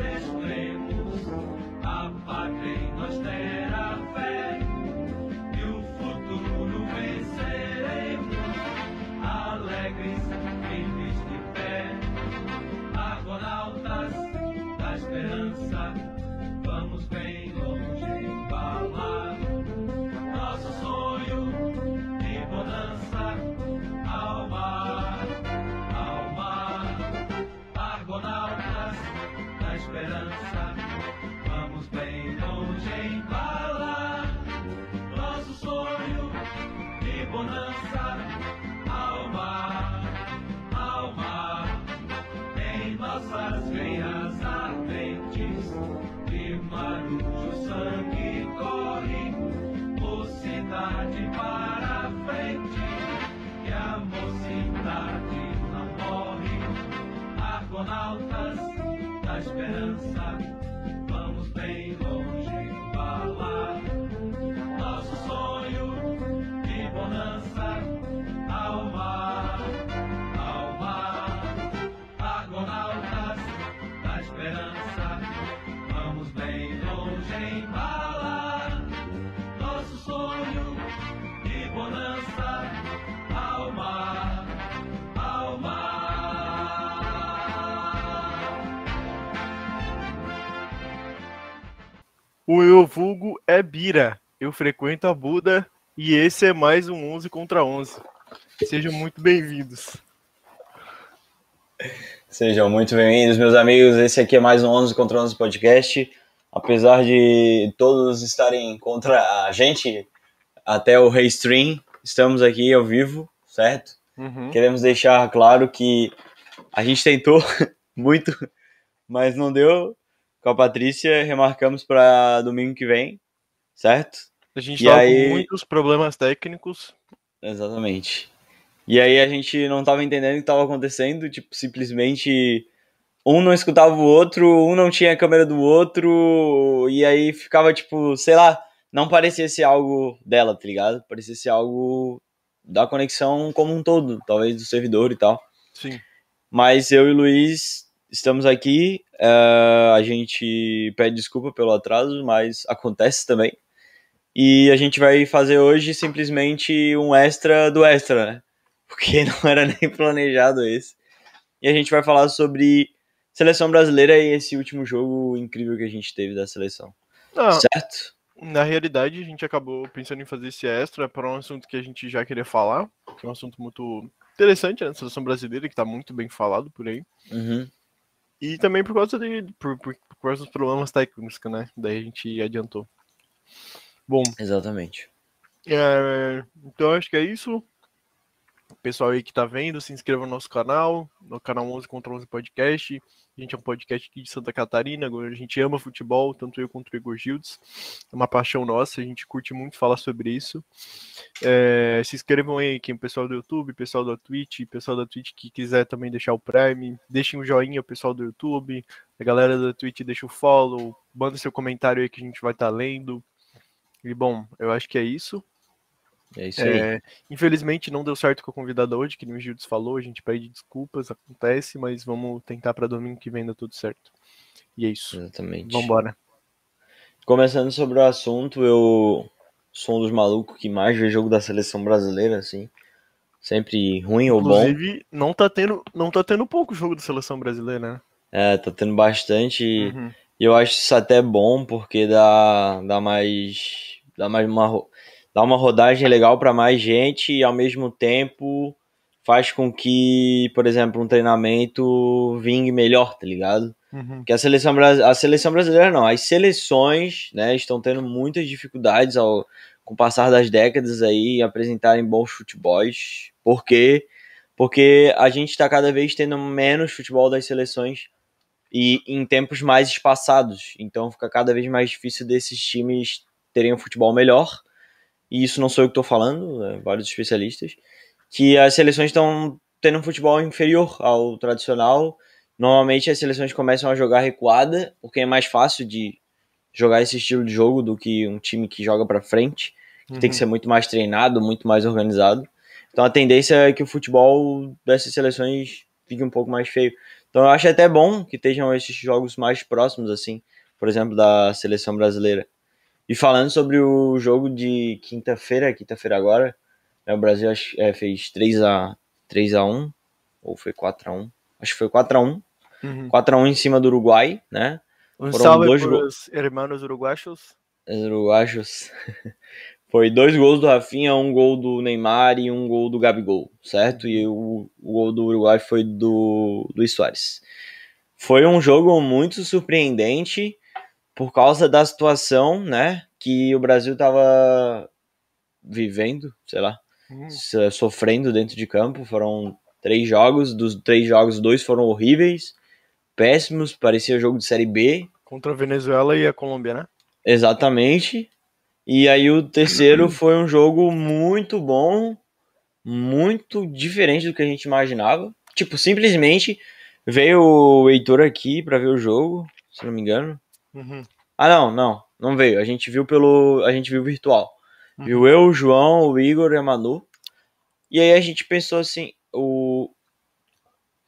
mais O meu vulgo é Bira. Eu frequento a Buda e esse é mais um 11 contra 11. Sejam muito bem-vindos. Sejam muito bem-vindos, meus amigos. Esse aqui é mais um 11 contra 11 podcast. Apesar de todos estarem contra a gente, até o Stream, estamos aqui ao vivo, certo? Uhum. Queremos deixar claro que a gente tentou muito, mas não deu. Com a Patrícia, remarcamos para domingo que vem, certo? A gente E tava aí- com muitos problemas técnicos. Exatamente. E aí a gente não tava entendendo o que tava acontecendo, tipo, simplesmente um não escutava o outro, um não tinha a câmera do outro, e aí ficava tipo, sei lá, não parecia ser algo dela, tá ligado? Parecia ser algo da conexão como um todo, talvez do servidor e tal. Sim. Mas eu e o Luiz estamos aqui, eh, a gente pede desculpa pelo atraso, mas acontece também. E a gente vai fazer hoje simplesmente um extra do extra, né? Porque não era nem planejado esse. E a gente vai falar sobre seleção brasileira e esse último jogo incrível que a gente teve da seleção. Não, Certo? na realidade, a gente acabou pensando em fazer esse extra para um assunto que a gente já queria falar, que é um assunto muito interessante, né? Seleção brasileira, que tá muito bem falado por aí. Uhum. E também por causa de por, por, por causa dos problemas técnicos, né? Daí a gente adiantou. Bom, Exatamente. é, então acho que é isso. Pessoal aí que tá vendo, se inscreva no nosso canal, no canal 11 contra 11 Podcast. A gente é um podcast aqui de Santa Catarina, a gente ama futebol, tanto eu quanto o Igor Gildes. É uma paixão nossa, a gente curte muito falar sobre isso. É, se inscrevam aí, quem pessoal do YouTube, pessoal da Twitch, pessoal da Twitch que quiser também deixar o Prime, deixem um joinha, o pessoal do YouTube, a galera da Twitch deixa o follow, manda seu comentário aí que a gente vai estar lendo. E bom, eu acho que é isso. É isso aí. É, infelizmente não deu certo com a convidada hoje, que nem o Gildes falou, a gente pede desculpas, acontece, mas vamos tentar para domingo que vem dar tudo certo. E é isso. Exatamente. Vambora. começando sobre o assunto, eu sou um dos malucos que mais vê jogo da seleção brasileira, assim. Sempre ruim ou bom. Inclusive, não tá tendo, não tá tendo pouco jogo da seleção brasileira, né? É, tá tendo bastante. E Uhum. eu acho isso até bom, porque dá, dá mais. Dá mais uma, dá uma rodagem legal pra mais gente e ao mesmo tempo faz com que, por exemplo, um treinamento vingue melhor, tá ligado? Uhum. Porque a seleção, a seleção brasileira não, as seleções, né, estão tendo muitas dificuldades ao, com o passar das décadas aí em apresentarem bons futebols. Por quê? Porque a gente está cada vez tendo menos futebol das seleções e em tempos mais espaçados. Então fica cada vez mais difícil desses times terem um futebol melhor. E isso não sou eu que estou falando, é vários especialistas. Que as seleções estão tendo um futebol inferior ao tradicional. Normalmente as seleções começam a jogar recuada, porque é mais fácil de jogar esse estilo de jogo do que um time que joga para frente, que tem que Uhum. ser muito mais treinado, muito mais organizado. Então a tendência é que o futebol dessas seleções fique um pouco mais feio. Então eu acho até bom que estejam esses jogos mais próximos, assim, por exemplo, da seleção brasileira. E falando sobre o jogo de quinta-feira, quinta-feira agora, né, o Brasil é, fez 3 a 3 a 1 ou foi 4 a 1 Acho que foi 4 a 1 Uhum. 4 a 1 em cima do Uruguai, né? Um Foram salve dois pros hermanos uruguaios. Os uruguaios. Foi dois gols do Rafinha, um gol do Neymar e um gol do Gabigol, certo? E o, o gol do Uruguai foi do Luiz Soares. Foi um jogo muito surpreendente por causa da situação, né? Que o Brasil tava vivendo, sei lá, so- sofrendo dentro de campo. Foram três jogos, dos três jogos, dois foram horríveis, péssimos, parecia jogo de Série B. Contra a Venezuela e a Colômbia, né? Exatamente. E aí o terceiro foi um jogo muito bom, muito diferente do que a gente imaginava. Tipo, simplesmente veio o Heitor aqui pra ver o jogo, se não me engano. Uhum. Ah, não, não, não veio. A gente viu pelo, a gente viu virtual. Uhum. Viu eu, o João, o Igor e a Manu. E aí a gente pensou assim, o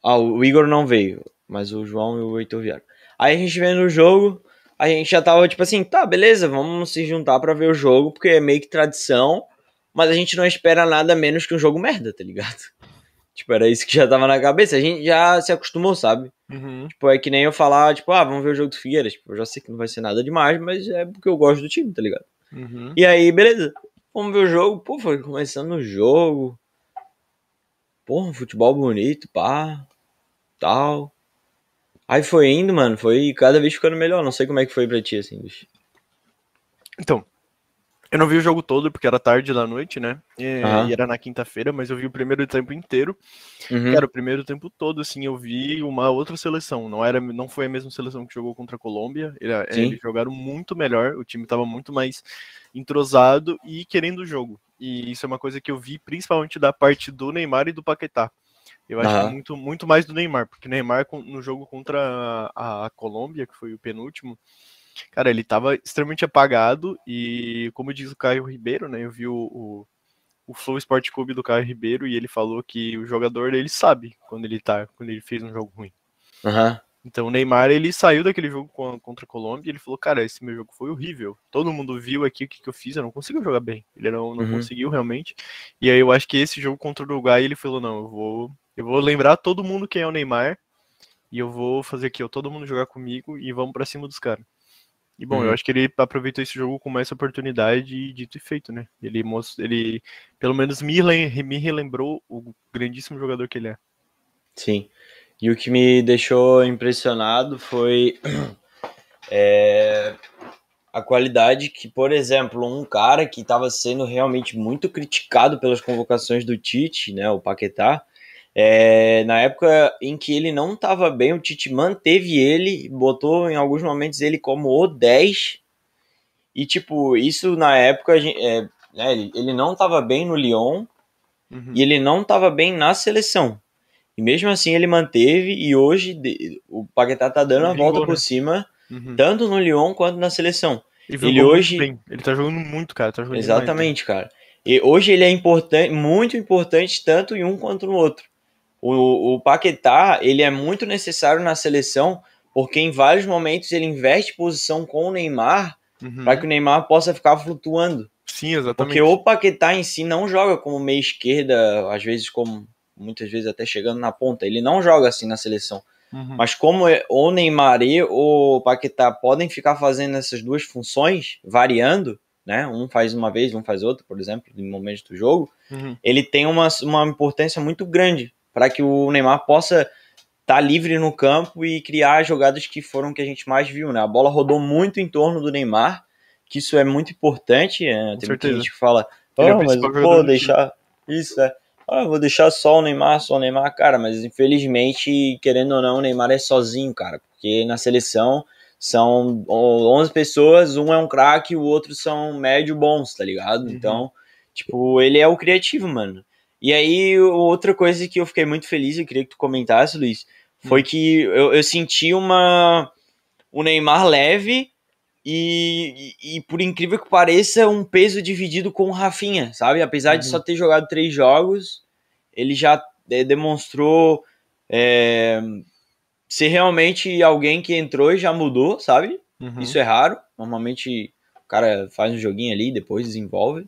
Ah, o Igor não veio, mas o João e o Heitor vieram. Aí a gente vendo o jogo, a gente já tava tipo assim, tá, beleza, vamos se juntar pra ver o jogo, porque é meio que tradição, mas a gente não espera nada menos que um jogo merda, tá ligado? Tipo, era isso que já tava na cabeça, a gente já se acostumou, sabe? Uhum. Tipo, é que nem eu falar, tipo, ah, vamos ver o jogo do Figueiras. Tipo, eu já sei que não vai ser nada demais, mas é porque eu gosto do time, tá ligado? Uhum. E aí, beleza. Vamos ver o jogo. Pô, foi começando o jogo. Porra, futebol bonito, pá. Tal. Aí foi indo, mano. Foi cada vez ficando melhor. Não sei como é que foi pra ti, assim, bicho. Então, eu não vi o jogo todo porque era tarde da noite, né? E, Aham. e era na quinta-feira, mas eu vi o primeiro tempo inteiro. Uhum. Cara, o primeiro tempo todo, assim, eu vi uma outra seleção. Não era, não foi a mesma seleção que jogou contra a Colômbia. Ele- Sim. eles jogaram muito melhor. O time tava muito mais entrosado e querendo o jogo. E isso é uma coisa que eu vi principalmente da parte do Neymar e do Paquetá. Eu acho Aham. muito, muito mais do Neymar, porque o Neymar no jogo contra a, a Colômbia, que foi o penúltimo, cara, ele tava extremamente apagado e, como diz o Caio Ribeiro, né, eu vi o, o, o Flow Sport Clube do Caio Ribeiro e ele falou que o jogador, ele sabe quando ele tá, quando ele fez um jogo ruim. Aham. Então o Neymar, ele saiu daquele jogo contra a Colômbia e ele falou, cara, esse meu jogo foi horrível. Todo mundo viu aqui o que, que eu fiz, eu não consigo jogar bem. Ele não, não Uhum. conseguiu realmente. E aí eu acho que esse jogo contra o Uruguai, ele falou, não, eu vou, eu vou lembrar todo mundo quem é o Neymar e eu vou fazer aqui, ó, todo mundo jogar comigo e vamos pra cima dos caras. E bom, Uhum. eu acho que ele aproveitou esse jogo com essa oportunidade e dito e feito, né? Ele, most- ele pelo menos me, me relembrou o grandíssimo jogador que ele é. Sim. E o que me deixou impressionado foi é, a qualidade que, por exemplo, um cara que estava sendo realmente muito criticado pelas convocações do Tite, né, o Paquetá, é, na época em que ele não estava bem, o Tite manteve ele, botou em alguns momentos ele como o 10. E, tipo, isso na época, é, né, ele, ele não estava bem no Lyon, Uhum. e ele não estava bem na seleção. E mesmo assim ele manteve e hoje o Paquetá tá dando a volta por né? cima, Uhum. tanto no Lyon quanto na seleção. E ele muito hoje- bem. Ele tá jogando muito, cara. Tá jogando demais, né? Exatamente, cara. E hoje ele é importante, muito importante tanto em um quanto no outro. O, o Paquetá, ele é muito necessário na seleção, porque em vários momentos ele investe posição com o Neymar Uhum. para que o Neymar possa ficar flutuando. Sim, exatamente. Porque o Paquetá em si não joga como meia esquerda, às vezes como muitas vezes até chegando na ponta. Ele não joga assim na seleção. Uhum. Mas como é- o Neymar e o Paquetá podem ficar fazendo essas duas funções, variando, né? Um faz uma vez, um faz outra, por exemplo, em momentos do jogo, Uhum. ele tem uma, uma importância muito grande para que o Neymar possa estar livre no campo e criar as jogadas que foram que a gente mais viu, né? A bola rodou muito em torno do Neymar, que isso é muito importante. né? Tem muita gente que fala, Ele é o "Ah, mas pô, deixar isso, é. Ah, eu vou deixar só o Neymar, só o Neymar, cara, mas infelizmente, querendo ou não, o Neymar é sozinho, cara, porque na seleção são 11 pessoas, um é um craque, o outro são médio bons, tá ligado? Uhum. Então, tipo, ele é o criativo, mano. E aí, outra coisa que eu fiquei muito feliz, eu queria que tu comentasse, Luiz, foi Hum. que eu, eu senti uma. O Neymar leve e, e, e, por incrível que pareça, um peso dividido com o Rafinha, sabe? Apesar de Uhum. só ter jogado três jogos, ele já é, demonstrou é, ser realmente alguém que entrou e já mudou, sabe? Uhum. Isso é raro. Normalmente o cara faz um joguinho ali, depois desenvolve.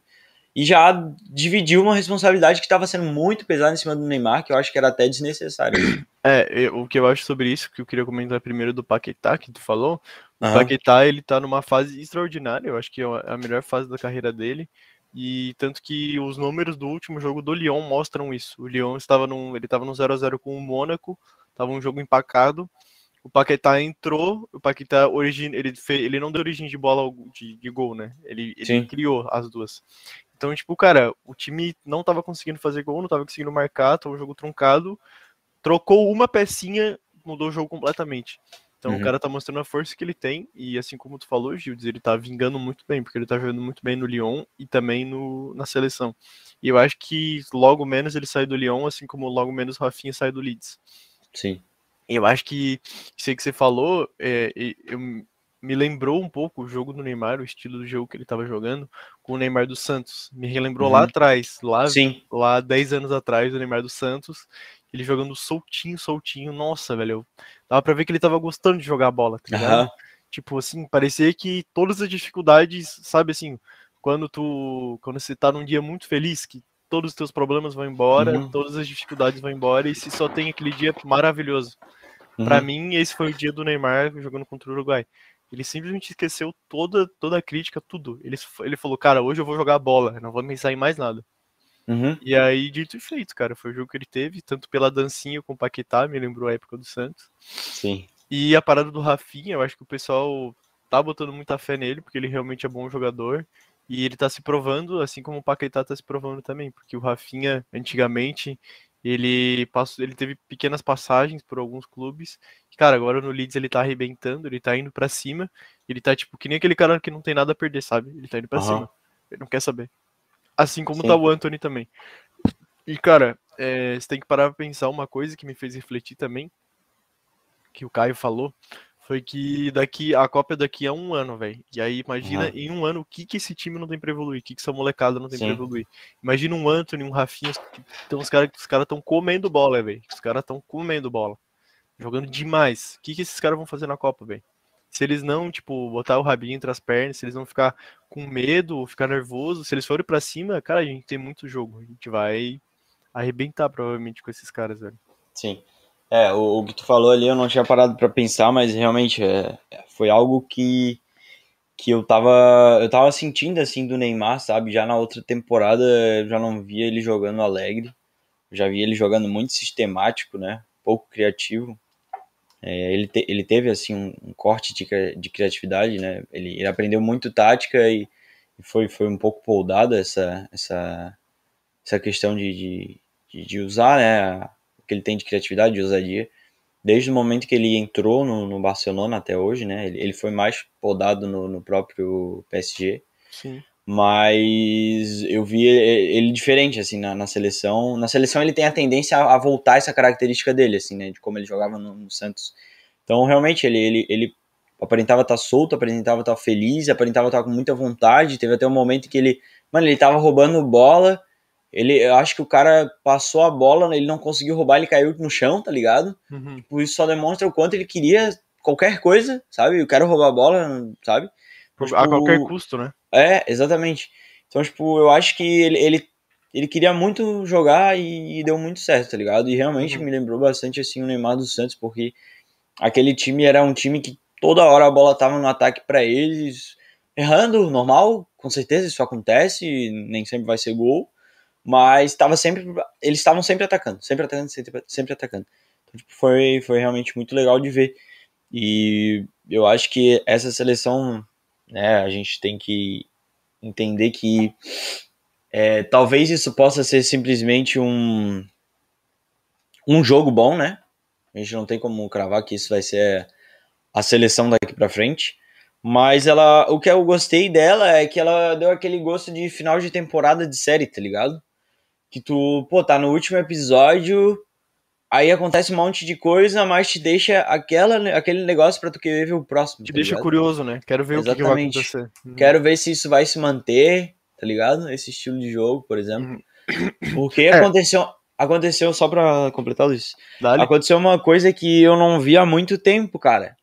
E já dividiu uma responsabilidade que estava sendo muito pesada em cima do Neymar, que eu acho que era até desnecessário. É, eu- o que eu acho sobre isso, que eu queria comentar primeiro do Paquetá, que tu falou. O. Paquetá, ele tá numa fase extraordinária, eu acho que é a melhor fase da carreira dele. E tanto que os números do último jogo do Lyon mostram isso. O Lyon estava num, ele estava no 0 a 0 com o Mônaco, estava um jogo empacado. O Paquetá entrou, o Paquetá origin, ele, fe- ele não deu origem de bola de, de gol, né? Ele, ele criou as duas. Então, tipo, cara, o time não tava conseguindo fazer gol, não tava conseguindo marcar, tava um jogo truncado. Trocou uma pecinha, mudou o jogo completamente. Então Uhum. o cara tá mostrando a força que ele tem, e assim como tu falou, Gildes, ele tá vingando muito bem, porque ele tá jogando muito bem no Lyon e também no, na seleção. E eu acho que logo menos ele sai do Lyon, assim como logo menos o Rafinha sai do Leeds. Sim. Eu acho que aí que você falou, é, eu, me lembrou um pouco o jogo do Neymar, o estilo do jogo que ele estava jogando com o Neymar do Santos. Me relembrou lá Uhum. atrás, lá, Sim. lá 10 anos atrás, o Neymar do Santos, ele jogando soltinho, soltinho. Nossa, velho, dava pra ver que ele tava gostando de jogar bola, tá ligado? Aham. Tipo assim, parecia que todas as dificuldades, sabe assim, quando tu, quando você tá num dia muito feliz, que todos os teus problemas vão embora, Uhum. todas as dificuldades vão embora e se só tem aquele dia maravilhoso. Uhum. mim, esse foi o dia do Neymar jogando contra o Uruguai. Ele simplesmente esqueceu toda, toda a crítica, tudo. Ele, ele falou, cara, hoje eu vou jogar bola, não vou pensar em mais nada. Uhum. E aí, dito e feito, cara, foi o jogo que ele teve, tanto pela dancinha com o Paquetá, me lembrou a época do Santos. Sim. E a parada do Rafinha, eu acho que o pessoal tá botando muita fé nele, porque ele realmente é bom jogador. E ele tá se provando, assim como o Paquetá tá se provando também, porque o Rafinha, antigamente, ele passou, ele teve pequenas passagens por alguns clubes. Cara, agora no Leeds ele tá arrebentando, ele tá indo pra cima. Ele tá tipo que nem aquele cara que não tem nada a perder, sabe? Ele tá indo pra Aham. cima. Ele não quer saber. Assim como Sim. tá o Anthony também. E, cara, é, você tem que parar pra pensar uma coisa que me fez refletir também, que o Caio falou, foi que daqui a Copa é daqui a um ano, velho. E aí imagina Uhum. em um ano o que que esse time não tem pra evoluir, o que que essa molecada não tem pra Sim. evoluir. Imagina um Anthony, um Rafinha, então os caras os caras estão comendo bola, velho. Os caras estão comendo bola. Jogando demais. O que que esses caras vão fazer na Copa, velho? Se eles não, tipo, botar o rabinho entre as pernas, se eles não ficar com medo ficar nervoso, se eles forem pra cima, cara, a gente tem muito jogo. A gente vai arrebentar provavelmente com esses caras, velho. Sim. É, o, o que tu falou ali eu não tinha parado pra pensar, mas realmente é, é, foi algo que, que eu tava eu tava sentindo assim do Neymar, sabe? Já na outra temporada eu já não via ele jogando alegre. Já via ele jogando muito sistemático, né? Pouco criativo. É, ele, te- ele teve assim um, um corte de, de criatividade, né? Ele, ele aprendeu muito tática e, e foi, foi um pouco poldada essa, essa, essa questão de, de, de, de usar, né? O que ele tem de criatividade, de ousadia. Desde o momento que ele entrou no, no Barcelona até hoje, né? Ele, ele foi mais podado no, no próprio PSG Sim. Mas eu vi ele diferente assim na, na seleção. Na seleção ele tem a tendência a, a voltar essa característica dele, assim, né, de como ele jogava no, no Santos. Então realmente ele, ele, ele aparentava estar solto, aparentava estar feliz, aparentava estar com muita vontade. Teve até um momento que ele, mano, ele tava roubando bola. Ele, eu acho que o cara passou a bola, ele não conseguiu roubar, ele caiu no chão, tá ligado? Uhum. Tipo, isso só demonstra o quanto ele queria qualquer coisa, sabe? Eu quero roubar a bola, sabe? Tipo, A qualquer custo, né? É, exatamente. Então, tipo, eu acho que ele, ele, ele queria muito jogar e, e deu muito certo, tá ligado? E realmente Uhum. me lembrou bastante, assim, o Neymar dos Santos, porque aquele time era um time que toda hora a bola tava no ataque pra eles, errando, normal, com certeza isso acontece, nem sempre vai ser gol, mas tava sempre, eles estavam sempre atacando, sempre atacando, sempre, sempre atacando. Então, tipo, foi, foi realmente muito legal de ver. E eu acho que essa seleção, né, a gente tem que entender que é, talvez isso possa ser simplesmente um um jogo bom, né? A gente não tem como cravar que isso vai ser a seleção daqui pra frente. Mas ela, o que eu gostei dela é que ela deu aquele gosto de final de temporada de série, tá ligado? Que tu, pô, tá no último episódio, aí acontece um monte de coisa, mas te deixa aquela, aquele negócio pra tu querer ver o próximo. Te tá deixa ligado? curioso, né? Quero ver o que, que vai Exatamente. acontecer. Uhum. Quero ver se isso vai se manter, tá ligado? Esse estilo de jogo, por exemplo. Porque É. aconteceu, aconteceu só pra completar isso. Aconteceu uma coisa que eu não vi há muito tempo, cara.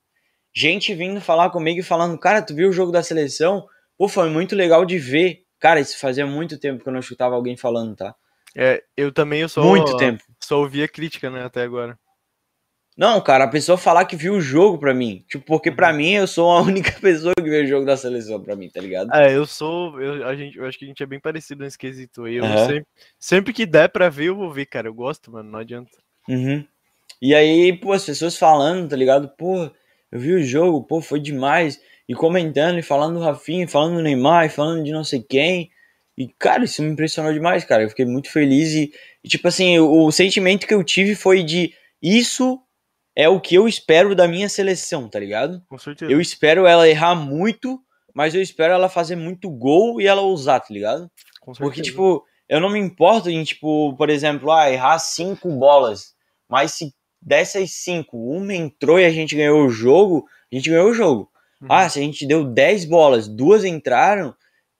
Gente vindo falar comigo e falando, cara, tu viu o jogo da seleção? Pô, foi muito legal de ver. Cara, isso fazia muito tempo que eu não escutava alguém falando, tá? É, eu também eu só, muito tempo. Só ouvi a crítica, né, até agora. Não, cara, a pessoa falar que viu o jogo pra mim. Tipo, porque Uhum. pra mim eu sou a única pessoa que vê o jogo da seleção pra mim, tá ligado? É, eu sou. Eu, a gente, eu acho que a gente é bem parecido nesse quesito aí. Eu Aham. sempre, sempre que der pra ver, eu vou ver, cara. Eu gosto, mano. Não adianta. Uhum. E aí, pô, as pessoas falando, tá ligado? Pô, eu vi o jogo, pô, foi demais. E comentando, e falando do Rafinha, falando do Neymar, e falando de não sei quem. E, cara, isso me impressionou demais, cara. Eu fiquei muito feliz e, e, tipo assim, o, o sentimento que eu tive foi de isso é o que eu espero da minha seleção, tá ligado? Com certeza. Eu espero ela errar muito, mas eu espero ela fazer muito gol e ela ousar, tá ligado? Com certeza. Porque, tipo, eu não me importo em, tipo, por exemplo, ah, errar cinco bolas. Mas se dessas cinco, uma entrou e a gente ganhou o jogo, a gente ganhou o jogo. Uhum. Ah, se a gente deu 10 bolas, duas entraram,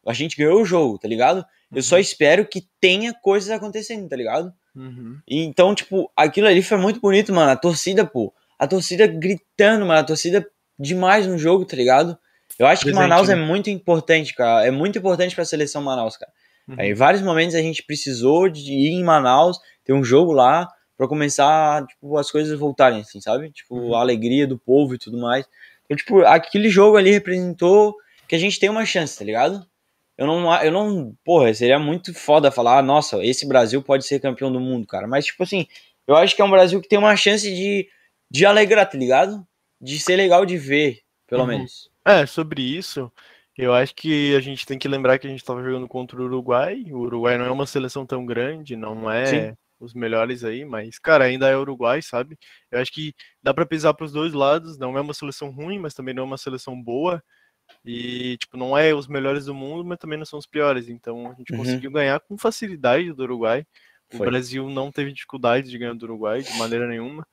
a gente ganhou o jogo, tá ligado? Eu só espero que tenha coisas acontecendo, tá ligado? Uhum. E então, tipo, aquilo ali foi muito bonito, mano. A torcida, pô. A torcida gritando, mano. A torcida demais no jogo, tá ligado? Eu acho que Presente, Manaus né? é muito importante, cara. É muito importante pra seleção Manaus, cara. Uhum. Aí, em vários momentos a gente precisou de ir em Manaus, ter um jogo lá, pra começar, tipo, as coisas voltarem, assim, sabe? Tipo, Uhum. a alegria do povo e tudo mais. Então, tipo, aquele jogo ali representou que a gente tem uma chance, tá ligado? Eu não, eu não, porra, seria muito foda falar, ah, nossa, esse Brasil pode ser campeão do mundo, cara. Mas, tipo assim, eu acho que é um Brasil que tem uma chance de, de alegrar, tá ligado? De ser legal de ver, pelo Uhum. menos. É, sobre isso, eu acho que a gente tem que lembrar que a gente estava jogando contra o Uruguai. O Uruguai não é uma seleção tão grande, não é Sim. os melhores aí, mas, cara, ainda é Uruguai, sabe? Eu acho que dá pra pesar pros dois lados. Não é uma seleção ruim, mas também não é uma seleção boa. E, tipo, não é os melhores do mundo, mas também não são os piores. Então a gente Uhum. conseguiu ganhar com facilidade do Uruguai. O Foi. Brasil não teve dificuldade de ganhar do Uruguai de maneira nenhuma.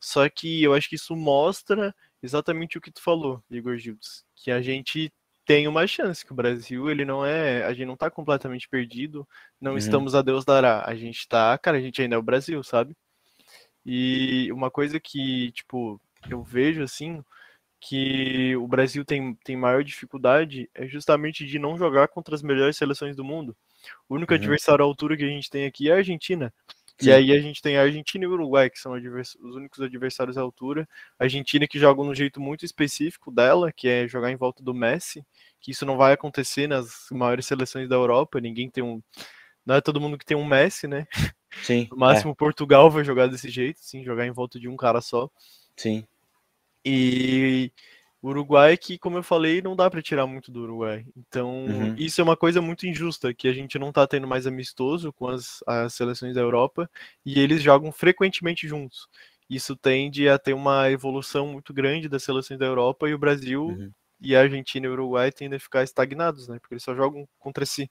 Só que eu acho que isso mostra exatamente o que tu falou, Igor Gildes, que a gente tem uma chance, que o Brasil, ele não é, a gente não tá completamente perdido, não Uhum. estamos a Deus dará. A gente tá, cara, a gente ainda é o Brasil, sabe? E uma coisa que, tipo, eu vejo assim, que o Brasil tem, tem maior dificuldade é justamente de não jogar contra as melhores seleções do mundo. O único Uhum. adversário à altura que a gente tem aqui é a Argentina. Sim. E aí a gente tem a Argentina e o Uruguai, que são os únicos adversários à altura. A Argentina que joga num jeito muito específico dela, que é jogar em volta do Messi, que isso não vai acontecer nas maiores seleções da Europa. Ninguém tem um. Não é todo mundo que tem um Messi, né? Sim. No máximo Portugal vai jogar desse jeito, sim, jogar em volta de um cara só. é, sim. E o Uruguai, que, como eu falei, não dá para tirar muito do Uruguai. Então, Uhum. isso é uma coisa muito injusta, que a gente não tá tendo mais amistoso com as, as seleções da Europa e eles jogam frequentemente juntos. Isso tende a ter uma evolução muito grande das seleções da Europa e o Brasil Uhum. e a Argentina e o Uruguai tendem a ficar estagnados, né? Porque eles só jogam contra si.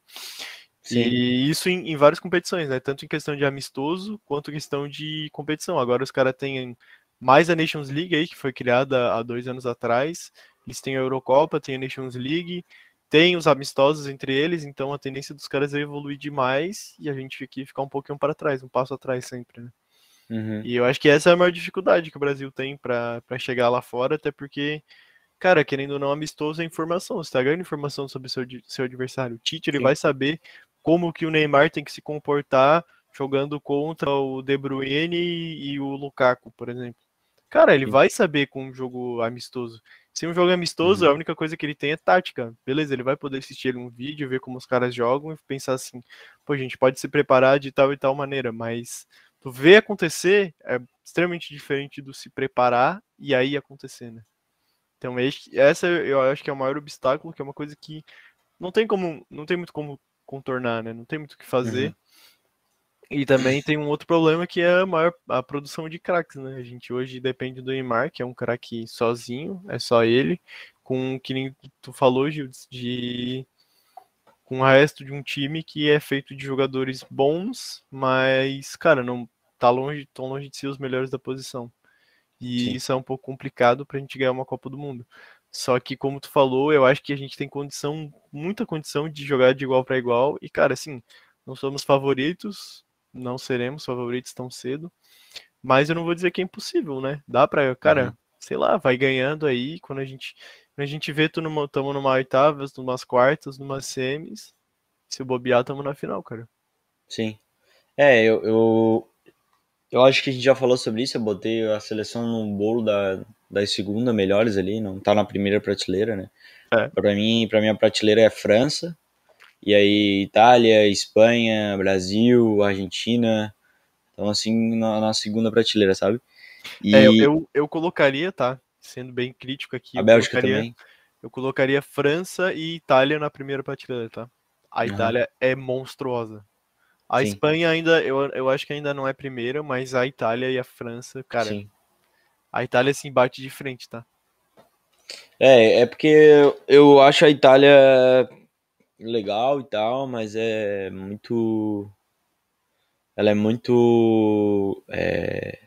Sim. E isso em, em várias competições, né? Tanto em questão de amistoso quanto em questão de competição. Agora os caras têm mais a Nations League aí, que foi criada há dois anos atrás. Eles têm a Eurocopa, tem a Nations League, tem os amistosos entre eles, então a tendência dos caras é evoluir demais e a gente aqui ficar um pouquinho para trás, um passo atrás sempre, né? Uhum. E eu acho que essa é a maior dificuldade que o Brasil tem para chegar lá fora, até porque, cara, querendo ou não, amistoso é informação. Você tá ganhando informação sobre seu, seu adversário. O Tite, ele Sim. vai saber como que o Neymar tem que se comportar jogando contra o De Bruyne e, e o Lukaku, por exemplo. Cara, ele Sim. vai saber com um jogo amistoso. Se um jogo é amistoso, Uhum. a única coisa que ele tem é tática. Beleza, ele vai poder assistir um vídeo, ver como os caras jogam e pensar assim, pô, a gente pode se preparar de tal e tal maneira, mas tu vê acontecer é extremamente diferente do se preparar e aí acontecer, né? Então, esse- essa eu acho que é o maior obstáculo, que é uma coisa que não tem como, não tem muito como contornar, né? Não tem muito o que fazer. Uhum. E também tem um outro problema que é a maior a produção de craques, né? A gente hoje depende do Neymar, que é um craque sozinho, é só ele, com que nem tu falou, Gil, de com o resto de um time que é feito de jogadores bons, mas, cara, não tá longe, tão longe de ser os melhores da posição. E Sim. isso é um pouco complicado pra gente ganhar uma Copa do Mundo. Só que, como tu falou, eu acho que a gente tem condição, muita condição de jogar de igual para igual. E, cara, assim, não somos favoritos, não seremos favoritos tão cedo. Mas eu não vou dizer que é impossível, né? Dá pra, cara, Uhum. sei lá, vai ganhando aí. Quando a gente, quando a gente vê, tu numa, tamo numa oitavas, numas quartas, numas semis. Se bobear, tamo na final, cara. Sim. É, eu, eu, eu acho que a gente já falou sobre isso. Eu botei a seleção no bolo da, das segunda melhores ali, não tá na primeira prateleira, né? É. Pra mim, pra mim a prateleira é França, e aí Itália, Espanha, Brasil, Argentina. Então, assim, na, na segunda prateleira, sabe? E É, eu, eu, eu colocaria, tá? Sendo bem crítico aqui, a eu Bélgica colocaria, também. eu colocaria França e Itália na primeira prateleira, tá? A. Itália é monstruosa. A Sim. Espanha ainda, eu, eu acho que ainda não é primeira, mas a Itália e a França, cara, Sim. a Itália se bate de frente, tá? É, é porque eu- eu acho a Itália legal e tal, mas é muito. Ela é muito é,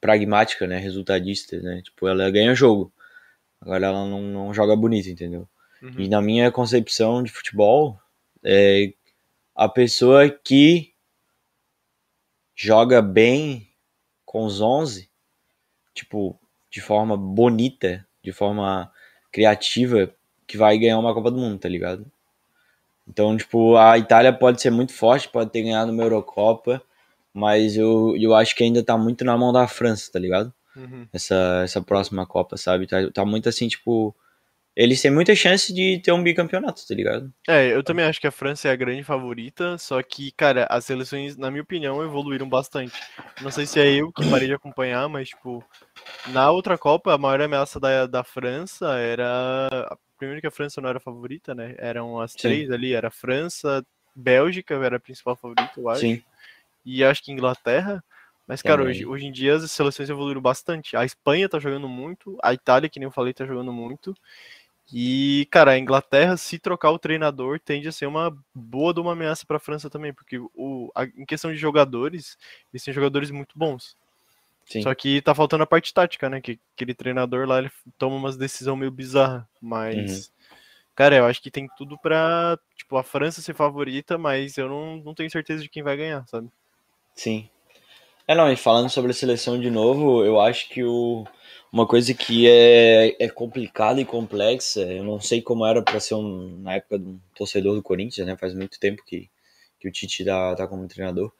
pragmática, né? Resultadista, né? Tipo, ela ganha jogo. Agora ela não, não joga bonito, entendeu? Uhum. E na minha concepção de futebol, é a pessoa que joga bem com os 11, tipo, de forma bonita, de forma criativa, que vai ganhar uma Copa do Mundo, tá ligado? Então, tipo, a Itália pode ser muito forte, pode ter ganhado uma Eurocopa, mas eu, eu acho que ainda tá muito na mão da França, tá ligado? Uhum. Essa, essa próxima Copa, sabe? Tá, tá muito assim, tipo. Eles têm muita chance de ter um bicampeonato, tá ligado? É, eu também acho que a França é a grande favorita, só que, cara, as seleções, na minha opinião, evoluíram bastante. Não sei se é eu que parei de acompanhar, mas, tipo, na outra Copa, a maior ameaça da, da França era. Primeiro que a França não era favorita, né? Eram as Sim. três ali, era França, Bélgica era a principal favorita, eu acho. Sim. E acho que Inglaterra. Mas, cara, Também. hoje, hoje em dia as seleções evoluíram bastante. A Espanha tá jogando muito, a Itália, que nem eu falei, tá jogando muito. E, cara, a Inglaterra, se trocar o treinador, tende a ser uma boa de uma ameaça para a França também, porque o, a- em questão de jogadores, eles têm jogadores muito bons. Sim. Só que tá faltando a parte tática, né? Que aquele treinador lá, ele toma umas decisões meio bizarras. Mas, cara, eu acho que tem tudo pra, tipo, a França ser favorita, mas eu não, não tenho certeza de quem vai ganhar, sabe? Sim. É, não, e falando sobre a seleção de novo, eu acho que o, uma coisa que é, é complicada e complexa, eu não sei como era para ser um, na época de um torcedor do Corinthians, né? Faz muito tempo que, que o Tite tá, tá como treinador.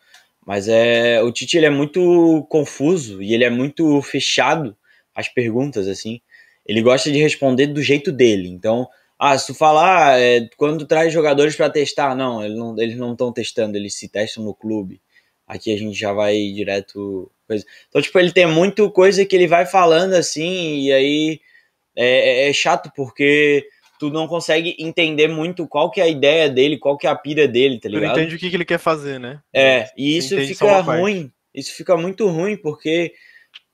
Mas é, o Tite ele é muito confuso e ele é muito fechado às perguntas, assim. Ele gosta de responder do jeito dele. Então, ah, se tu falar, é, quando tu traz jogadores para testar, não, eles não eles não estão testando, eles se testam no clube. Aqui a gente já vai direto. Coisa. Então, tipo, ele tem muito coisa que ele vai falando assim, e aí é, é- é chato porque tu não consegue entender muito qual que é a ideia dele, qual que é a pira dele, tá Tu ligado? entende o que, que ele quer fazer, né? É, e isso fica uma parte. ruim. Isso fica muito ruim porque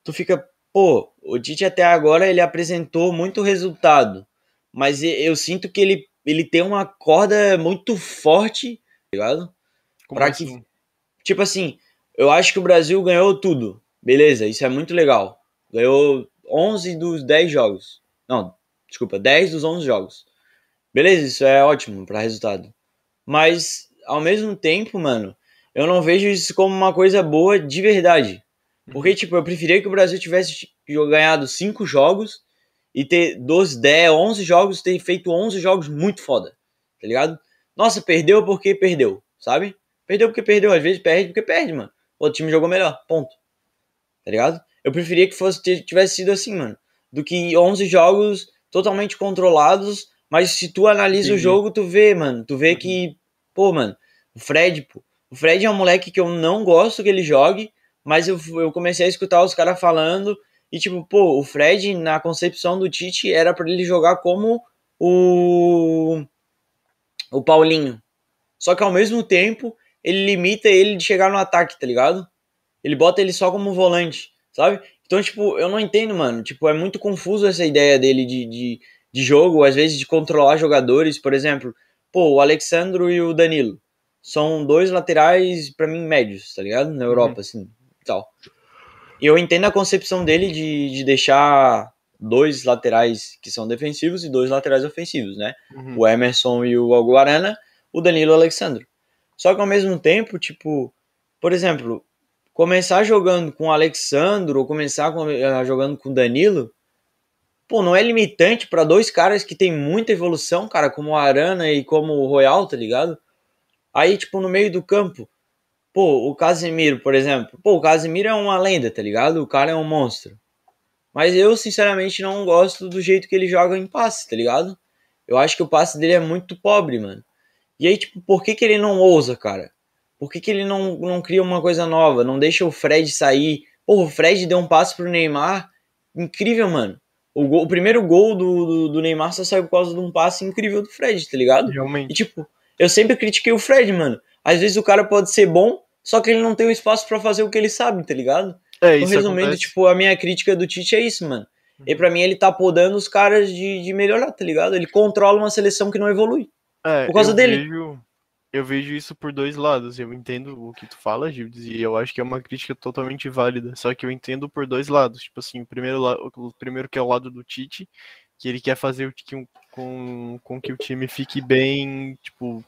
tu fica, pô, o Tite até agora ele apresentou muito resultado, mas eu sinto que ele, ele tem uma corda muito forte, tá ligado? Como pra que- assim? Tipo assim, eu acho que o Brasil ganhou tudo. Beleza, isso é muito legal. Ganhou 11 dos 10 jogos. Não, desculpa, 10 dos 11 jogos. Beleza, isso é ótimo pra resultado. Mas, ao mesmo tempo, mano, eu não vejo isso como uma coisa boa de verdade. Porque, tipo, eu preferia que o Brasil tivesse ganhado 5 jogos e ter 12, 10, 11 jogos, ter feito 11 jogos muito foda, tá ligado? Nossa, perdeu porque perdeu, sabe? Perdeu porque perdeu, às vezes perde porque perde, mano. O outro time jogou melhor, ponto. Tá ligado? Eu preferia que fosse tivesse sido assim, mano, do que 11 jogos totalmente controlados, mas se tu analisa Entendi. o jogo, tu vê, mano, tu vê uhum. que, pô, mano, o Fred, pô, o Fred é um moleque que eu não gosto que ele jogue, mas eu, eu comecei a escutar os caras falando e tipo, pô, o Fred na concepção do Tite era para ele jogar como o o Paulinho. Só que ao mesmo tempo, ele limita ele de chegar no ataque, tá ligado? Ele bota ele só como volante, sabe? Então, tipo, eu não entendo, mano. Tipo, é muito confuso essa ideia dele de, de, de jogo, às vezes de controlar jogadores. Por exemplo, pô, o Alexandro e o Danilo são dois laterais, para mim, médios, tá ligado? Na Europa, uhum. assim, tal. E eu entendo a concepção dele de, de deixar dois laterais que são defensivos e dois laterais ofensivos, né? Uhum. O Emerson e o Alguarana, o Danilo e o Alexandro. Só que ao mesmo tempo, tipo, por exemplo, começar jogando com o Alexandro ou começar com, uh, jogando com o Danilo, pô, não é limitante para dois caras que tem muita evolução, cara, como o Arana e como o Royal, tá ligado? Aí, tipo, no meio do campo, pô, o Casemiro, por exemplo, pô, o Casemiro é uma lenda, tá ligado? O cara é um monstro. Mas eu, sinceramente, não gosto do jeito que ele joga em passe, tá ligado? Eu acho que o passe dele é muito pobre, mano. E aí, tipo, por que, que ele não ousa, cara? Por que, que ele não, não cria uma coisa nova? Não deixa o Fred sair? O Fred deu um passe pro Neymar. Incrível, mano. O, gol, o primeiro gol do, do, do, Neymar só saiu por causa de um passe incrível do Fred, tá ligado? Realmente. E tipo, eu sempre critiquei o Fred, mano. Às vezes o cara pode ser bom, só que ele não tem o espaço para fazer o que ele sabe, tá ligado? É, então, resumindo, acontece. tipo, a minha crítica do Tite é isso, mano. E uhum. para mim ele tá podando os caras de, de melhorar, tá ligado? Ele controla uma seleção que não evolui. É, por causa dele. Vejo, eu vejo isso por dois lados. Eu entendo o que tu fala, Gildes, e eu acho que é uma crítica totalmente válida. Só que eu entendo por dois lados. Tipo assim, o primeiro, o primeiro que é o lado do Tite, que ele quer fazer com, com, com que o time fique bem, tipo.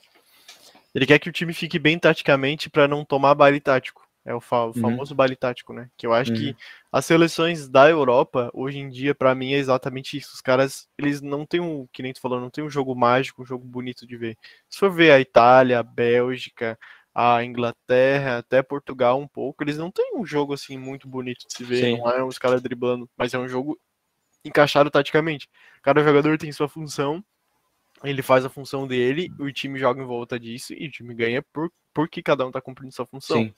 Ele quer que o time fique bem taticamente para não tomar baile tático. É o, fa uhum. famoso uhum. baile tático, né? Que eu acho uhum. que as seleções da Europa, hoje em dia, para mim, é exatamente isso. Os caras, eles não têm um, que nem tu falou, não tem um jogo mágico, um jogo bonito de ver. Se for ver a Itália, a Bélgica, a Inglaterra, até Portugal um pouco, eles não têm um jogo assim muito bonito de se ver. Sim. Não é os caras driblando, mas é um jogo encaixado taticamente. Cada jogador tem sua função, ele faz a função dele, o time joga em volta disso e o time ganha por, porque cada um tá cumprindo sua função. Sim.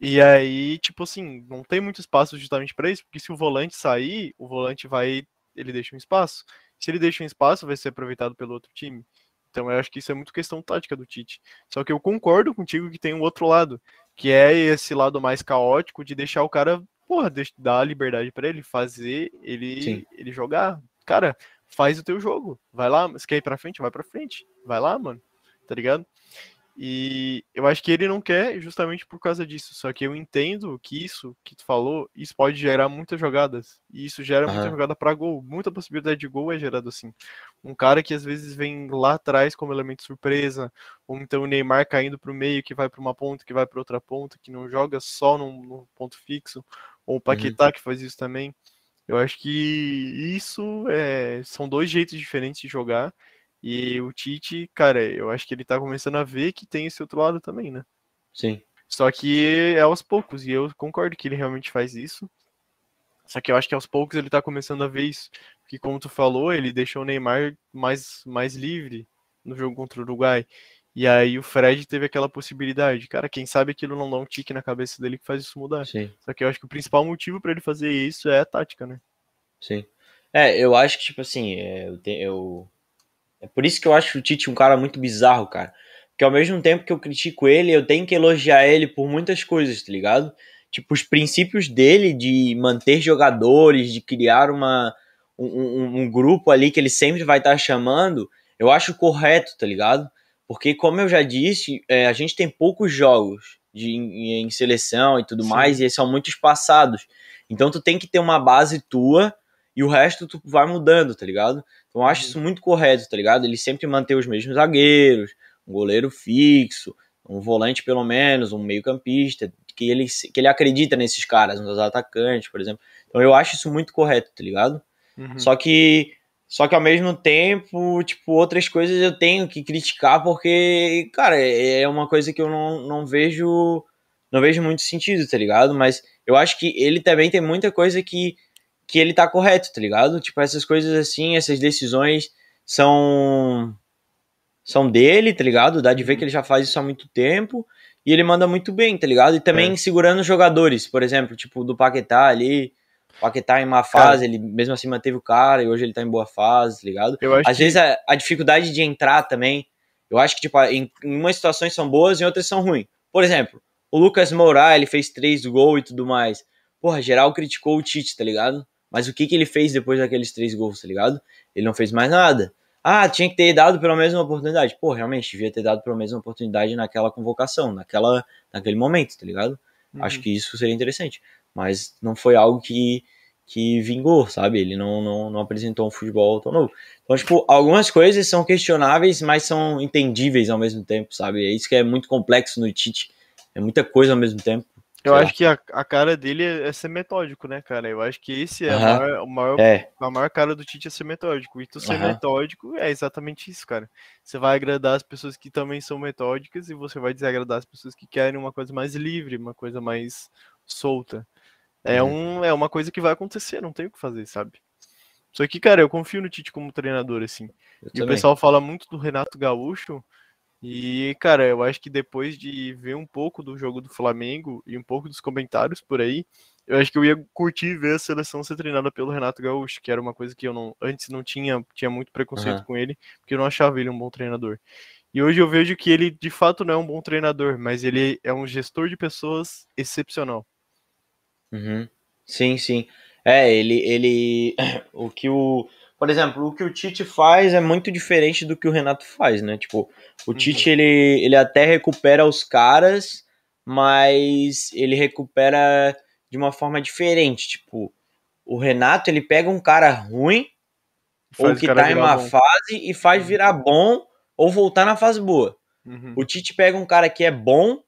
E aí, tipo assim, não tem muito espaço justamente para isso, porque se o volante sair, o volante vai, ele deixa um espaço. Se ele deixa um espaço, vai ser aproveitado pelo outro time. Então eu acho que isso é muito questão tática do Tite. Só que eu concordo contigo que tem um outro lado, que é esse lado mais caótico de deixar o cara, porra, dar a liberdade para ele fazer, ele ele jogar. Cara, faz o teu jogo. Vai lá, se quer ir pra frente, vai pra frente. Vai lá, mano. Tá ligado? E eu acho que ele não quer justamente por causa disso. Só que eu entendo que isso que tu falou, isso pode gerar muitas jogadas. E isso gera uhum. muita jogada para gol. Muita possibilidade de gol é gerado assim. Um cara que às vezes vem lá atrás como elemento surpresa, ou então o Neymar caindo para o meio, que vai para uma ponta, que vai para outra ponta, que não joga só num, ponto fixo, ou o Paquetá uhum. que faz isso também. Eu acho que isso é, são dois jeitos diferentes de jogar e o Tite, cara, eu acho que ele tá começando a ver que tem esse outro lado também, né? Sim. Só que é aos poucos, e eu concordo que ele realmente faz isso. Só que eu acho que aos poucos ele tá começando a ver isso. Porque, como tu falou, ele deixou o Neymar mais, mais livre no jogo contra o Uruguai. E aí o Fred teve aquela possibilidade. Cara, quem sabe aquilo não dá um tique na cabeça dele que faz isso mudar. Sim. Só que eu acho que o principal motivo para ele fazer isso é a tática, né? Sim. É, eu acho que, tipo assim, é, eu, te, eu é por isso que eu acho o Tite um cara muito bizarro, cara. Porque ao mesmo tempo que eu critico ele, eu tenho que elogiar ele por muitas coisas, tá ligado? Tipo, os princípios dele de manter jogadores, de criar uma, um, um grupo ali que ele sempre vai estar tá chamando, eu acho correto, tá ligado? Porque, como eu já disse, é, a gente tem poucos jogos de, em, em seleção e tudo Sim. mais, e eles são muito espaçados. Então, tu tem que ter uma base tua e o resto tu vai mudando, tá ligado? Então eu acho isso muito correto, tá ligado? Ele sempre manter os mesmos zagueiros, um goleiro fixo, um volante pelo menos, um meio-campista, que ele, que ele acredita nesses caras, nos atacantes, por exemplo. Então eu acho isso muito correto, tá ligado? Uhum. Só que só que ao mesmo tempo, tipo, outras coisas eu tenho que criticar porque, cara, é uma coisa que eu não, não vejo não vejo muito sentido, tá ligado? Mas eu acho que ele também tem muita coisa que que ele tá correto, tá ligado? Tipo, essas coisas assim, essas decisões são são dele, tá ligado? Dá de ver que ele já faz isso há muito tempo e ele manda muito bem, tá ligado? E também É. segurando os jogadores, por exemplo, tipo do Paquetá ali, o Paquetá em má fase, ele mesmo assim manteve o cara e hoje ele tá em boa fase, tá ligado? Às que- vezes a, a dificuldade de entrar também, eu acho que tipo, em, em umas situações são boas e em outras são ruins. Por exemplo, o Lucas Moura, ele fez três gols e tudo mais. Porra, geral criticou o Tite, tá ligado? Mas o que, que ele fez depois daqueles três gols, tá ligado? Ele não fez mais nada. Ah, tinha que ter dado pelo menos uma oportunidade. Pô, realmente, devia ter dado pelo menos uma oportunidade naquela convocação, naquela, naquele momento, tá ligado? Uhum. Acho que isso seria interessante. Mas não foi algo que, que vingou, sabe? Ele não, não, não apresentou um futebol tão novo. Então, tipo, algumas coisas são questionáveis, mas são entendíveis ao mesmo tempo, sabe? É isso que é muito complexo no Tite. É muita coisa ao mesmo tempo. Eu acho que a, a cara dele é, é ser metódico, né, cara? Eu acho que esse é a Aham. maior, o maior É, a maior cara do Tite é ser metódico. E tu ser metódico é exatamente isso, cara. Você vai agradar as pessoas que também são metódicas e você vai desagradar as pessoas que querem uma coisa mais livre, uma coisa mais solta. É, Uhum. um, é uma coisa que vai acontecer, não tem o que fazer, sabe? Só que, cara, eu confio no Tite como treinador, assim. eu E o também. pessoal fala muito do Renato Gaúcho. E, cara, eu acho que depois de ver um pouco do jogo do Flamengo e um pouco dos comentários por aí, eu acho que eu ia curtir ver a seleção ser treinada pelo Renato Gaúcho, que era uma coisa que eu não antes não tinha, tinha muito preconceito Aham. com ele, porque eu não achava ele um bom treinador. E hoje eu vejo que ele de fato não é um bom treinador, mas ele é um gestor de pessoas excepcional. Uhum. Sim, sim. É, ele, ele. O que o. Por exemplo, o que o Tite faz é muito diferente do que o Renato faz, né? Tipo, o Uhum. Tite, ele, ele até recupera os caras, mas ele recupera de uma forma diferente. Tipo, o Renato, ele pega um cara ruim, ou Faz o que tá em uma bom. fase, e faz Uhum. virar bom, ou voltar na fase boa. Uhum. O Tite pega um cara que é bom.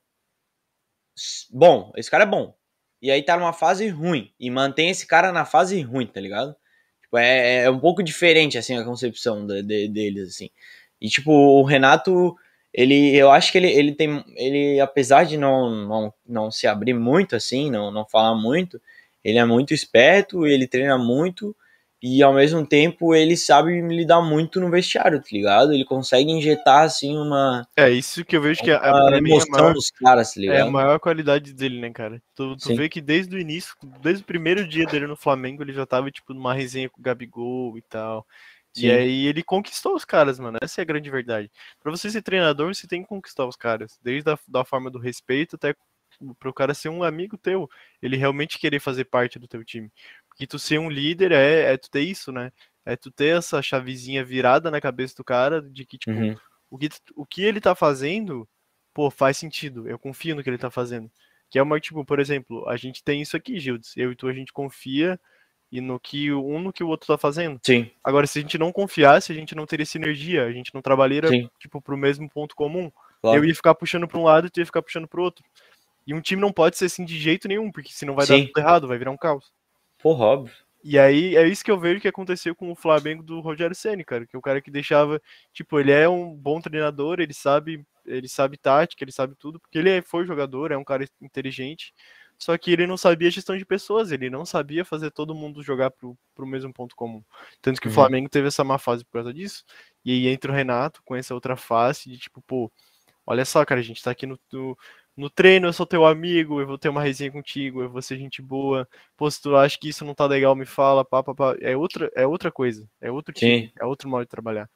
Bom, esse cara é bom. E aí tá numa fase ruim. E mantém esse cara na fase ruim, tá ligado? Tipo, é, é um pouco diferente, assim, a concepção de- de- deles, assim. E, tipo, o Renato, ele, eu acho que ele, ele tem. Ele, apesar de não, não, não se abrir muito, assim, não, não falar muito, ele é muito esperto, ele treina muito. E ao mesmo tempo ele sabe lidar muito no vestiário, tá ligado? Ele consegue injetar, assim, uma, É isso que eu vejo que é, a é a emoção maior, dos caras, tá É a ligado? maior qualidade dele, né, cara? Tu, tu Sim. vê que desde o início, desde o primeiro dia dele no Flamengo, ele já tava, tipo, numa resenha com o Gabigol e tal. Sim. E aí ele conquistou os caras, mano. Essa é a grande verdade. Pra você ser treinador, você tem que conquistar os caras. Desde a da forma do respeito até pro cara ser um amigo teu. Ele realmente querer fazer parte do teu time. Porque tu ser um líder é, é tu ter isso, né? É tu ter essa chavezinha virada na cabeça do cara de que, tipo, Uhum. o que, o que ele tá fazendo, pô, faz sentido. Eu confio no que ele tá fazendo. Que é uma, tipo, por exemplo, a gente tem isso aqui, Gildes. Eu e tu, a gente confia e no que um no que o outro tá fazendo. Sim, Agora, se a gente não confiasse, a gente não teria sinergia, a gente não trabalharia, Sim. tipo, pro mesmo ponto comum. claro. Eu ia ficar puxando pra um lado e tu ia ficar puxando pro outro. E um time não pode ser assim de jeito nenhum, porque senão vai Sim. dar tudo errado, vai virar um caos. Porra, óbvio. E aí é isso que eu vejo que aconteceu com o Flamengo do Rogério Ceni, cara, que é o cara que deixava, tipo, ele é um bom treinador, ele sabe, ele sabe tática, ele sabe tudo, porque ele é- foi jogador, é um cara inteligente, só que ele não sabia gestão de pessoas, ele não sabia fazer todo mundo jogar pro, pro mesmo ponto comum. Tanto que o Uhum. Flamengo teve essa má fase por causa disso, e aí entra o Renato com essa outra face de tipo, pô, olha só, cara, a gente tá aqui no, no, no treino, eu sou teu amigo, eu vou ter uma resenha contigo, eu vou ser gente boa, pô, se tu acha que isso não tá legal, me fala, pá, pá, pá. É outra, é outra coisa, é outro time, Sim. é outro modo de trabalhar.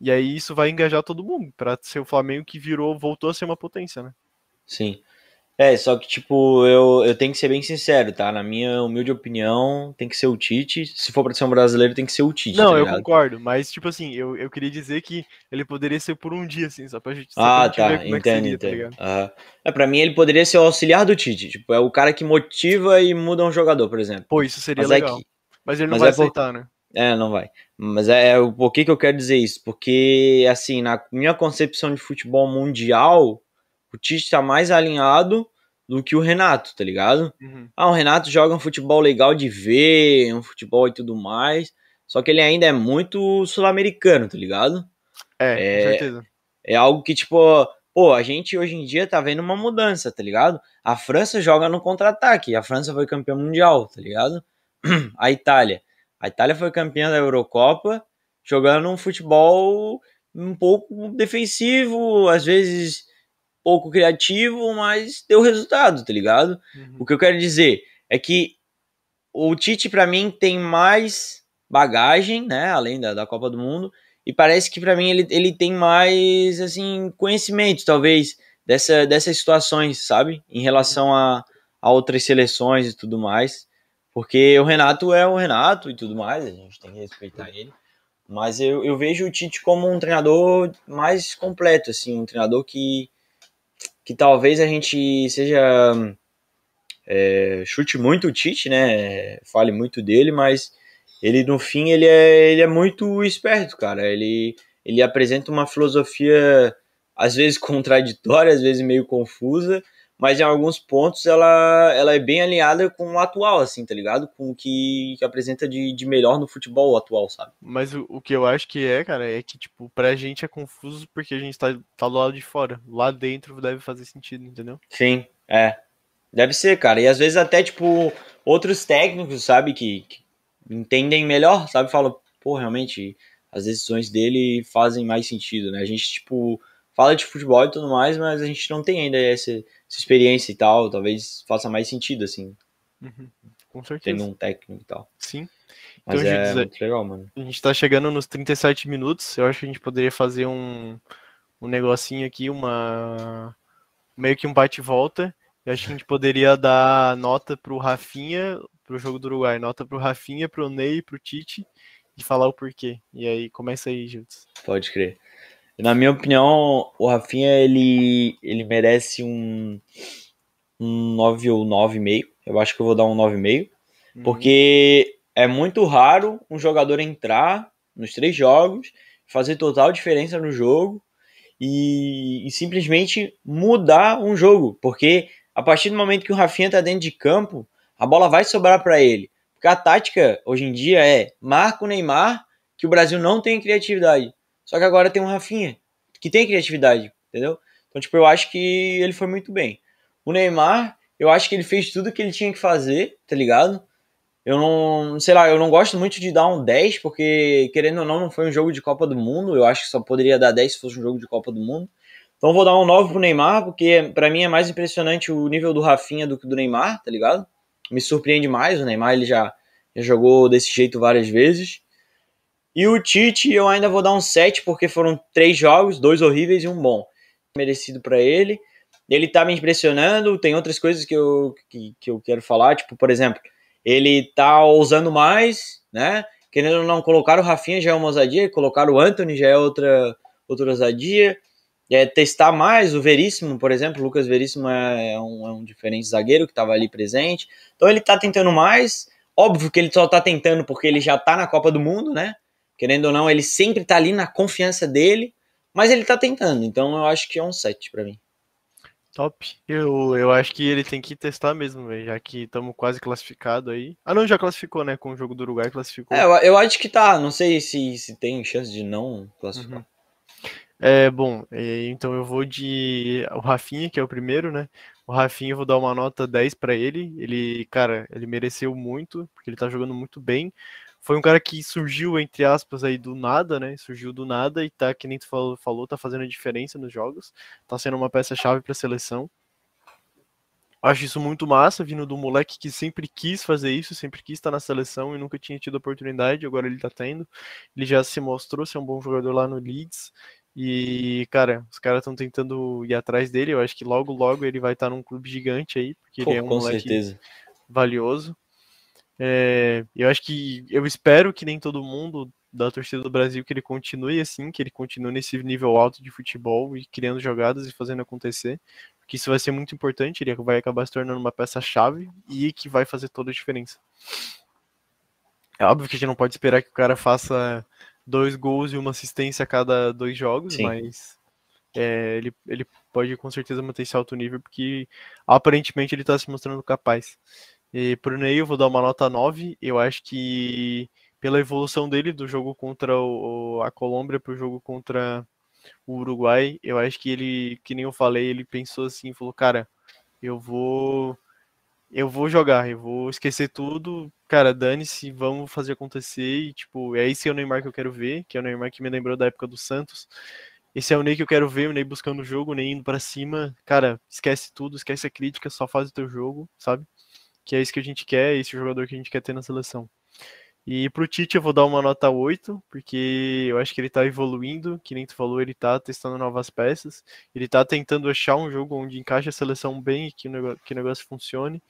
E aí isso vai engajar todo mundo, pra ser o Flamengo que virou, voltou a ser uma potência, né? Sim. É, só que, tipo, eu, eu tenho que ser bem sincero, tá? Na minha humilde opinião, tem que ser o Tite. Se for pra ser um brasileiro, tem que ser o Tite, Não, tá eu concordo, mas tipo assim, eu, eu queria dizer que ele poderia ser por um dia, assim, só pra gente, Ah, pra gente tá, ver como é que entendo, seria, tá entendo. ligado? Aham. É, pra mim, ele poderia ser o auxiliar do Tite. Tipo, é o cara que motiva e muda um jogador, por exemplo. Pô, isso seria Mas é legal. que. Mas ele não mas vai é por- aceitar, né? É, não vai. Mas é, é o por que, que eu quero dizer isso? Porque, assim, na minha concepção de futebol mundial, o Tite tá mais alinhado do que o Renato, tá ligado? Uhum. Ah, o Renato joga um futebol legal de ver, um futebol e tudo mais. só que ele ainda é muito sul-americano, tá ligado? É, É, com certeza. É algo que, tipo, pô, a gente hoje em dia tá vendo uma mudança, tá ligado? A França joga no contra-ataque, a França foi campeã mundial, tá ligado? A Itália. A Itália foi campeã da Eurocopa, jogando um futebol um pouco defensivo, às vezes pouco criativo, mas deu resultado, tá ligado? Uhum. O que eu quero dizer é que o Tite, pra mim, tem mais bagagem, né? Além da, da Copa do Mundo. E parece que, pra mim, ele, ele tem mais, assim, conhecimento, talvez, dessa, dessas situações, sabe? Em relação a, a outras seleções e tudo mais. Porque o Renato é o Renato e tudo mais, a gente tem que respeitar ele. Mas eu, eu vejo o Tite como um treinador mais completo, assim, um treinador que, que talvez a gente seja é, chute muito o Tite, né? Fale muito dele, mas ele no fim ele é, ele é muito esperto, cara. Ele, ele apresenta uma filosofia às vezes contraditória, às vezes meio confusa, mas em alguns pontos ela, ela é bem alinhada com o atual, assim, tá ligado? Com o que, que apresenta de, de melhor no futebol atual, sabe? Mas o, o que eu acho que é, cara, é que, tipo, pra gente é confuso porque a gente tá, tá do lado de fora. Lá dentro deve fazer sentido, entendeu? Sim, é. Deve ser, cara. E às vezes até, tipo, outros técnicos, sabe, que, que entendem melhor, sabe? Falam, pô, realmente, as decisões dele fazem mais sentido, né? A gente, tipo, fala de futebol e tudo mais, mas a gente não tem ainda essa, essa experiência e tal. Talvez faça mais sentido, assim, Uhum. Com certeza. tendo um técnico e tal. Sim. Mas Então, é muito legal, mano. A gente tá chegando nos 37 minutos. Eu acho que a gente poderia fazer um, um negocinho aqui, uma. meio que um bate e volta. Eu acho que a gente poderia dar nota pro Rafinha, pro jogo do Uruguai, nota pro Rafinha, pro Ney, pro Tite e falar o porquê. E aí, começa aí, Gildes. Pode crer. Na minha opinião, o Rafinha, ele, ele merece um, um 9 ou 9,5. Eu acho que eu vou dar um 9,5. Porque é muito raro um jogador entrar nos três jogos, fazer total diferença no jogo e, e simplesmente mudar um jogo. Porque a partir do momento que o Rafinha tá dentro de campo, a bola vai sobrar para ele. Porque a tática hoje em dia é marca o Neymar, que o Brasil não tem criatividade. Só que agora tem um Rafinha, que tem criatividade, entendeu? Então, tipo, eu acho que ele foi muito bem. O Neymar, eu acho que ele fez tudo que ele tinha que fazer, tá ligado? Eu não, sei lá, eu não gosto muito de dar um 10, porque, querendo ou não, não foi um jogo de Copa do Mundo. Eu acho que só poderia dar 10 se fosse um jogo de Copa do Mundo. Então vou dar um 9 pro Neymar, porque pra mim é mais impressionante o nível do Rafinha do que do Neymar, tá ligado? Me surpreende mais, o Neymar ele já, já jogou desse jeito várias vezes. E o Tite eu ainda vou dar um 7, porque foram três jogos, dois horríveis e um bom. Merecido pra ele. Ele tá me impressionando, tem outras coisas que eu, que, que eu quero falar, tipo, por exemplo, ele tá ousando mais, né? Querendo ou não colocar o Rafinha já é uma ousadia, colocar o Anthony já é outra, outra ousadia. É, testar mais o Veríssimo, por exemplo, o Lucas Veríssimo é, é um, é um diferente zagueiro que estava ali presente. Então ele tá tentando mais. Óbvio que ele só tá tentando porque ele já tá na Copa do Mundo, né? Querendo ou não, ele sempre tá ali na confiança dele, mas ele tá tentando. Então eu acho que é um 7 para mim. Top. Eu, eu acho que ele tem que testar mesmo, velho, já que estamos quase classificado aí. Ah, não, já classificou, né? Com o jogo do Uruguai, classificou. É, eu, eu acho que tá. Não sei se, se tem chance de não classificar. Uhum. É, bom, é, então eu vou de o Rafinha, que é o primeiro, né? O Rafinha eu vou dar uma nota 10 para ele. Ele, cara, ele mereceu muito, porque ele tá jogando muito bem. Foi um cara que surgiu, entre aspas, aí do nada, né? Surgiu do nada e tá, que nem tu falou, falou tá fazendo a diferença nos jogos. Tá sendo uma peça-chave pra seleção. Acho isso muito massa, vindo do moleque que sempre quis fazer isso, sempre quis estar na seleção e nunca tinha tido oportunidade, agora ele tá tendo. Ele já se mostrou ser um bom jogador lá no Leeds. E, cara, os caras estão tentando ir atrás dele. Eu acho que logo, logo ele vai estar num clube gigante aí, porque Pô, ele é um moleque certeza. valioso. É, eu acho que eu espero que nem todo mundo da torcida do Brasil que ele continue assim, que ele continue nesse nível alto de futebol e criando jogadas e fazendo acontecer, porque isso vai ser muito importante, ele vai acabar se tornando uma peça-chave e que vai fazer toda a diferença. É óbvio que a gente não pode esperar que o cara faça dois gols e uma assistência a cada dois jogos, Sim. mas é, ele, ele pode com certeza manter esse alto nível, porque aparentemente ele está se mostrando capaz. E pro Ney eu vou dar uma nota 9. Eu acho que pela evolução dele do jogo contra o, a Colômbia para o jogo contra o Uruguai, eu acho que ele, que nem eu falei, ele pensou assim, falou, cara, eu vou eu vou jogar, eu vou esquecer tudo, cara, dane-se, vamos fazer acontecer e tipo, é esse é o Neymar que eu quero ver, que é o Neymar que me lembrou da época do Santos. Esse é o Ney que eu quero ver, o Ney buscando o jogo, o Ney indo para cima. Cara, esquece tudo, esquece a crítica, só faz o teu jogo, sabe? Que é isso que a gente quer, esse jogador que a gente quer ter na seleção. E pro Tite eu vou dar uma nota 8, porque eu acho que ele tá evoluindo, que nem tu falou, ele tá testando novas peças, ele tá tentando achar um jogo onde encaixa a seleção bem e que o negócio, que o negócio funcione.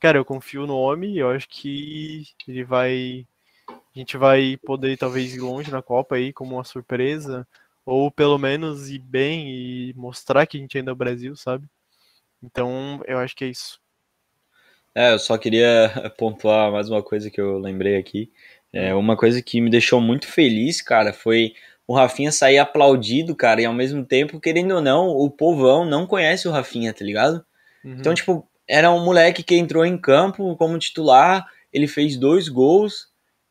Cara, eu confio no homem, eu acho que ele vai. A gente vai poder talvez ir longe na Copa aí como uma surpresa, ou pelo menos ir bem e mostrar que a gente ainda é o Brasil, sabe? Então, eu acho que é isso. É, eu só queria pontuar mais uma coisa que eu lembrei aqui. É, uma coisa que me deixou muito feliz, cara, foi o Rafinha sair aplaudido, cara, e ao mesmo tempo, querendo ou não, o povão não conhece o Rafinha, tá ligado? Uhum. Então, tipo, era um moleque que entrou em campo como titular, ele fez dois gols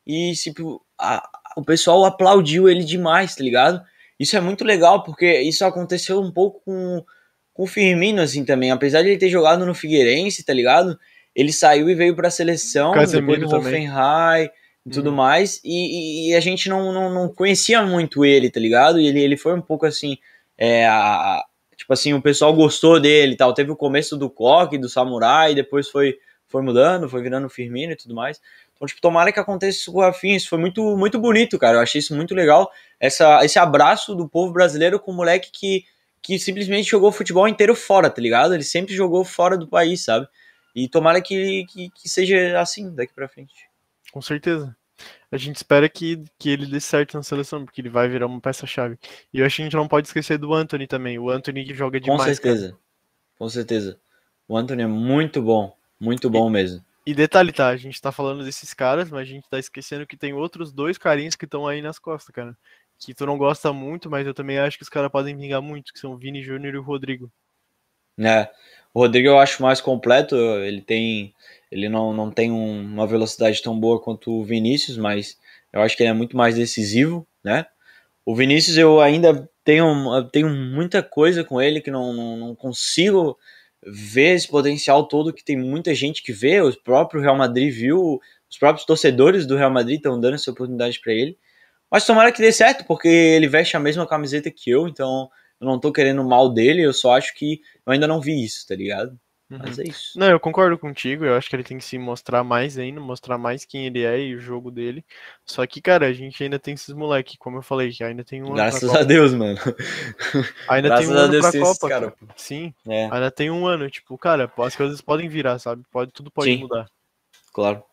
e tipo, a, o pessoal aplaudiu ele demais, tá ligado? Isso é muito legal, porque isso aconteceu um pouco com, com o Firmino, assim, também. Apesar de ele ter jogado no Figueirense, tá ligado? Ele saiu e veio para a seleção, Casemiro depois do Hoffenheim e tudo uhum. mais, e, e, a gente não, não, não, conhecia muito ele, tá ligado? E ele, ele foi um pouco assim, é, a, tipo assim, o pessoal gostou dele e tal. Teve o começo do Coque, do Samurai, depois foi, foi mudando, foi virando Firmino e tudo mais. Então, tipo, tomara que aconteça isso com o Rafinha. Isso foi muito, muito bonito, cara. Eu achei isso muito legal. Essa, esse abraço do povo brasileiro com o moleque que, que simplesmente jogou futebol inteiro fora, tá ligado? Ele sempre jogou fora do país, sabe? E tomara que, que, que seja assim daqui para frente. Com certeza. A gente espera que, que ele dê certo na seleção, porque ele vai virar uma peça-chave. E eu acho que a gente não pode esquecer do Anthony também. O Anthony que joga demais. Com certeza. Cara. Com certeza. O Anthony é muito bom. Muito bom e, mesmo. E detalhe, tá? A gente tá falando desses caras, mas a gente tá esquecendo que tem outros dois carinhos que estão aí nas costas, cara. Que tu não gosta muito, mas eu também acho que os caras podem vingar muito, que são o Vini Júnior e o Rodrigo. É. O Rodrigo eu acho mais completo, ele tem ele não, não tem um, uma velocidade tão boa quanto o Vinícius, mas eu acho que ele é muito mais decisivo, né? O Vinícius eu ainda tenho, tenho muita coisa com ele que não, não, não consigo ver esse potencial todo que tem muita gente que vê, o próprio Real Madrid viu, os próprios torcedores do Real Madrid estão dando essa oportunidade para ele. Mas tomara que dê certo, porque ele veste a mesma camiseta que eu, então eu não tô querendo mal dele, eu só acho que eu ainda não vi isso, tá ligado? Uhum. Mas é isso. Não, eu concordo contigo, eu acho que ele tem que se mostrar mais ainda, mostrar mais quem ele é e o jogo dele. Só que, cara, a gente ainda tem esses moleques, como eu falei, que ainda tem um Graças a Deus, mano. Ainda Graças tem um ano Deus, pra Copa. Cara. Sim, é. ainda tem um ano, tipo, cara, as coisas podem virar, sabe? Pode, tudo pode Sim. mudar. Claro.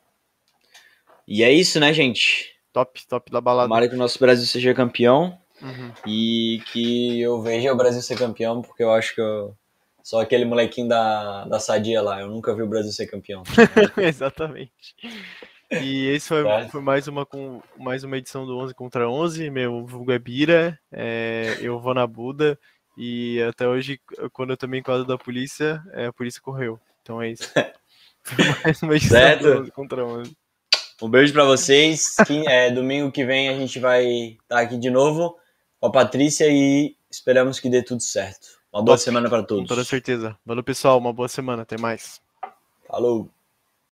E é isso, né, gente? Top, top da balada. Tomara que o nosso Brasil seja campeão. Uhum. E que eu veja o Brasil ser campeão, porque eu acho que eu sou aquele molequinho da, da sadia lá. Eu nunca vi o Brasil ser campeão. Exatamente. E esse foi, é. foi, mais, uma, mais uma edição do 11 contra 11. Meu vulgo é Bira, é, eu vou na Buda. E até hoje, quando eu tomei quadro da polícia, é, a polícia correu. Então é isso. Foi mais uma edição Certo. do 11 contra 11. Um beijo pra vocês. Que, é, domingo que vem a gente vai estar aqui de novo com a Patrícia e esperamos que dê tudo certo. Uma boa Top. semana para Com todos. toda certeza. Valeu, pessoal. Uma boa semana. Até mais. Falou.